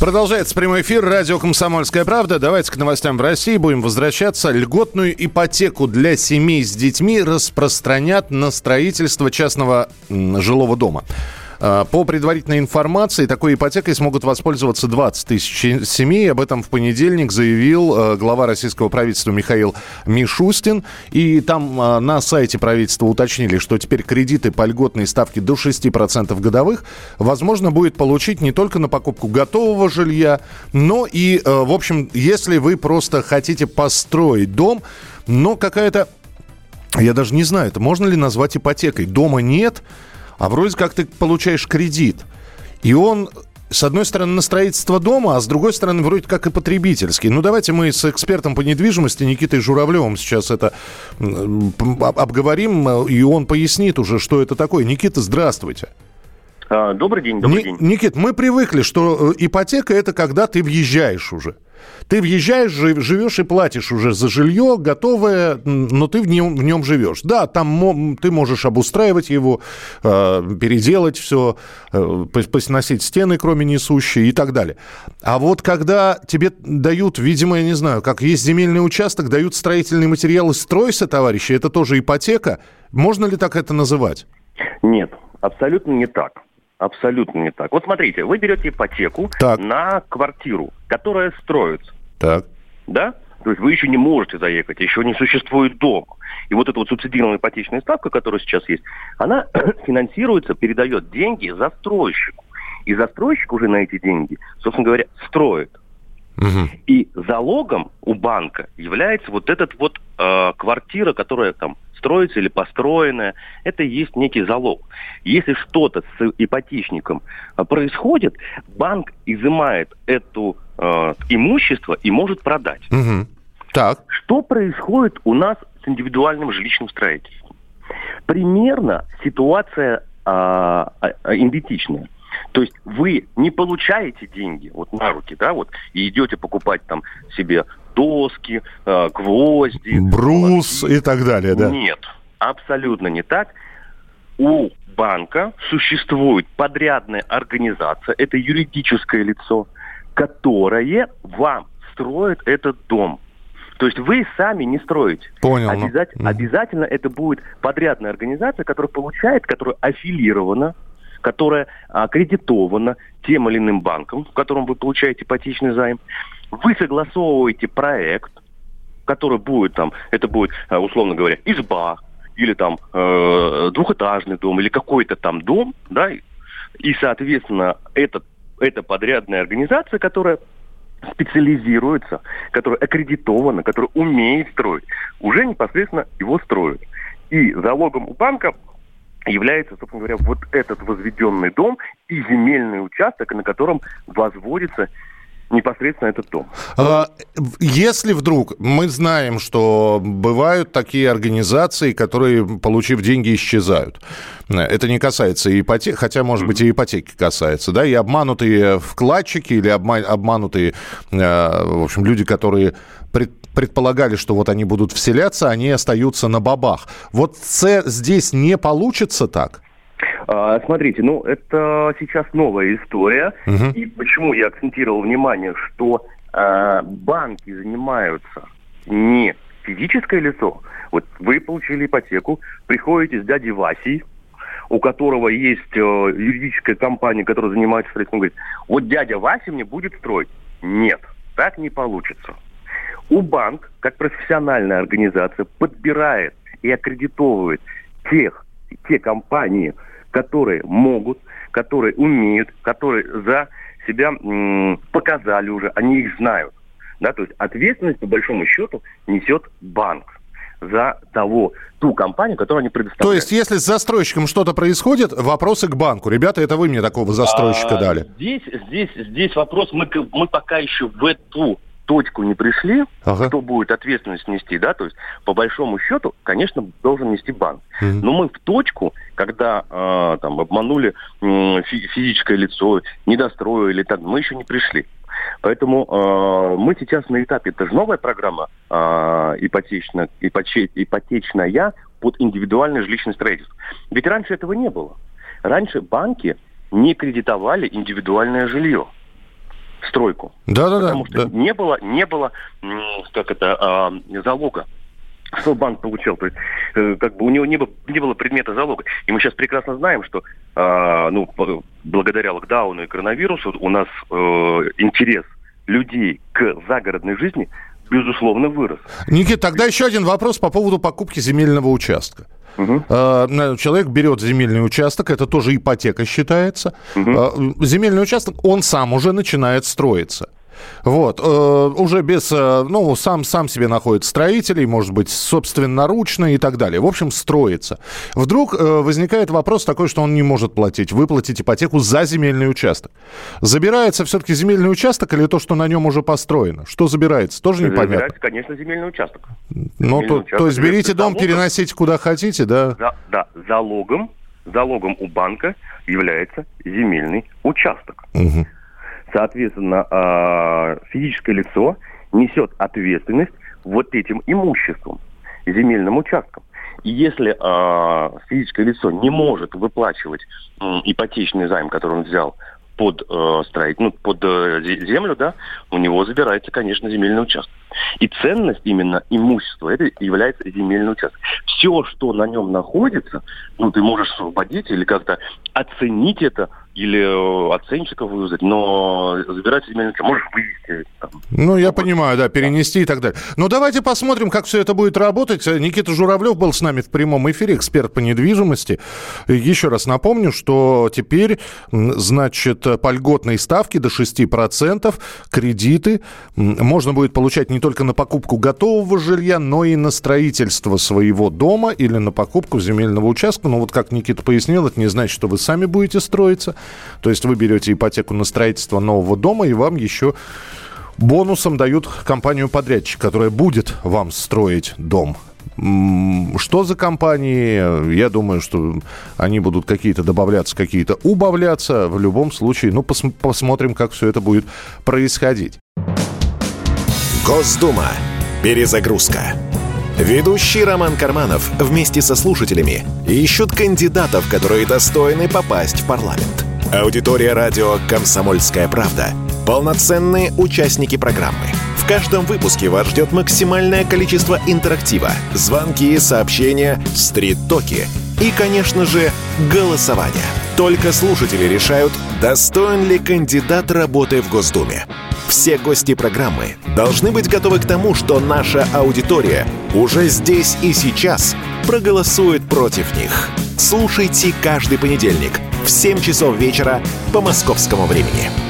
Продолжается прямой эфир. Радио «Комсомольская правда». Давайте к новостям в России. Будем возвращаться. Льготную ипотеку для семей с детьми распространят на строительство частного жилого дома. А, По предварительной информации, такой ипотекой смогут воспользоваться 20 тысяч семей. Об этом в понедельник заявил э, глава российского правительства Михаил Мишустин. И там а, на сайте правительства уточнили, что теперь кредиты по льготной ставке до 6% годовых возможно будет получить не только на покупку готового жилья, но и, э, в общем, если вы просто хотите построить дом, но какая-то я даже не знаю, это можно ли назвать ипотекой. Дома нет, а вроде как ты получаешь кредит. И он, с одной стороны, на строительство дома, а с другой стороны, вроде как и потребительский. Ну, давайте мы с экспертом по недвижимости Никитой Журавлевым сейчас это обговорим, э, и он пояснит уже, что это такое. Никита, здравствуйте. А, Добрый день, добрый Ни- день. Никит, мы привыкли, что э, ипотека это когда ты въезжаешь уже. Ты въезжаешь, жив- живешь и платишь уже за жилье, готовое, но ты в нем, в нем живешь. Да, там ты можешь обустраивать его, э, переделать все, э, пос- посносить стены, кроме несущей и так далее. А вот когда тебе дают, видимо, я не знаю, как есть земельный участок, дают строительные материалы, стройся, товарищи, это тоже ипотека. Можно ли так это называть? Нет, абсолютно не так. Абсолютно не так. Вот смотрите, вы берете ипотеку Так. на квартиру, которая строится, Так. да? То есть вы еще не можете заехать, еще не существует дома. И вот эта вот субсидированная ипотечная ставка, которая сейчас есть, она финансируется, передает деньги застройщику. И застройщик уже на эти деньги, собственно говоря, строит. Мгм. И залогом у банка является вот этот вот э, квартира, которая там строится или построенная. Это и есть некий залог. Если что-то с ипотечником э, происходит, банк изымает это имущество и может продать. Мгм. Так. Что происходит у нас с индивидуальным жилищным строительством? Примерно ситуация а, а, а, идентичная. То есть вы не получаете деньги вот на руки, да, вот, и идете покупать там себе доски, а, гвозди. Брус молотки. и так далее, да? Нет, абсолютно не так. У банка существует подрядная организация, это юридическое лицо, которое вам строит этот дом. То есть вы сами не строите. Понял. ну. Обязательно, Мгм. обязательно это будет подрядная организация, которая получает, которая аффилирована, которая аккредитована тем или иным банком, в котором вы получаете ипотечный займ. Вы согласовываете проект, который будет там, это будет, э, условно говоря, изба, или там э, двухэтажный дом, или какой-то там дом, да, и, соответственно, этот, эта подрядная организация, которая специализируется, которая аккредитована, которая умеет строить, уже непосредственно его строит. И залогом у банка является, собственно говоря, вот этот возведенный дом и земельный участок, на котором возводится непосредственно этот дом. А, Если вдруг мы знаем, что бывают такие организации, которые, получив деньги, исчезают. Это не касается ипотеки, хотя, может быть, и ипотеки касается, да, и обманутые вкладчики или обма- обманутые, э, в общем, люди, которые пред- предполагали, что вот они будут вселяться, они остаются на бабах. Вот це- здесь не получится так? А, Смотрите, ну это сейчас новая история. Мгм. И почему я акцентировал внимание, что а, банки занимаются не физическое лицо. Вот вы получили ипотеку, приходите с дядей Васей, у которого есть э, юридическая компания, которая занимается строительством, говорит, вот дядя Вася мне будет строить. Нет, так не получится. У банк, как профессиональная организация, подбирает и аккредитовывает тех, те компании, которые могут, которые умеют, которые за себя м, показали уже, они их знают. Да, то есть ответственность, по большому счету, несет банк за того, ту компанию, которую они предоставляют. То есть, если с застройщиком что-то происходит, вопросы к банку. Ребята, это вы мне такого застройщика А, дали. Здесь, здесь, здесь вопрос, мы, мы пока еще в эту точку не пришли, ага. кто будет ответственность нести, да, то есть по большому счету, конечно, должен нести банк. Mm-hmm. Но мы в точку, когда э, там обманули э, физическое лицо, недостроили, так, мы еще не пришли. Поэтому э, мы сейчас на этапе, это же новая программа э, ипотечная, ипотечная, ипотечная под индивидуальное жилищное строительство. Ведь раньше этого не было. Раньше банки не кредитовали индивидуальное жилье стройку. Да, да, да. Потому что да. не было, не было, как это, э, залога что банк получил. То есть, э, как бы у него не было, не было предмета залога. И мы сейчас прекрасно знаем, что э, ну, благодаря локдауну и коронавирусу у нас э, интерес людей к загородной жизни безусловно вырос. Никит, тогда еще один вопрос по поводу покупки земельного участка. Угу. Человек берет земельный участок, это тоже ипотека считается. Угу. Земельный участок, он сам уже начинает строиться. Вот, э, уже без, э, ну, сам, сам себе находит строителей, может быть, собственноручно и так далее. В общем, строится. Вдруг э, возникает вопрос такой, что он не может платить, выплатить ипотеку за земельный участок. Забирается все-таки земельный участок или то, что на нем уже построено? Что забирается? Тоже непонятно. Забирается, конечно, земельный участок. Ну, то, участок то есть берите дом, залогом, переносите куда хотите, да? За, да, залогом, залогом у банка является земельный участок. Угу. Соответственно, а, физическое лицо несет ответственность вот этим имуществом, земельным участком. И если э, физическое лицо не может выплачивать ипотечный займ, который он взял под э, строить, ну, под э, землю, да, у него забирается, конечно, земельный участок. И ценность именно имущества это является земельный участок. Все, что на нем находится, ну, ты можешь освободить или как-то оценить это или э, оценщиков вызвать, но забирать участок можешь вывести. Там, ну, я понимаю, да, перенести и так далее. Но давайте посмотрим, как все это будет работать. Никита Журавлев был с нами в прямом эфире, эксперт по недвижимости. Еще раз напомню, что теперь, значит, по льготной ставке до 6% кредиты можно будет получать не только на покупку готового жилья, но и на строительство своего дома или на покупку земельного участка. Но вот как Никита пояснил, это не значит, что вы сами будете строиться. То есть вы берете ипотеку на строительство нового дома, и вам еще бонусом дают компанию-подрядчик, которая будет вам строить дом. Что за компании? Я думаю, что они будут какие-то добавляться, какие-то убавляться. В любом случае, ну, пос посмотрим, как все это будет происходить. Госдума. Перезагрузка. Ведущий Роман Карманов вместе со слушателями ищут кандидатов, которые достойны попасть в парламент. Аудитория радио «Комсомольская правда» — полноценные участники программы. В каждом выпуске вас ждет максимальное количество интерактива, звонки, сообщения, стрит-токи и, конечно же, голосование. Только слушатели решают, достоин ли кандидат работы в Госдуме. Все гости программы должны быть готовы к тому, что наша аудитория уже здесь и сейчас проголосует против них. Слушайте каждый понедельник в 7 часов вечера по московскому времени.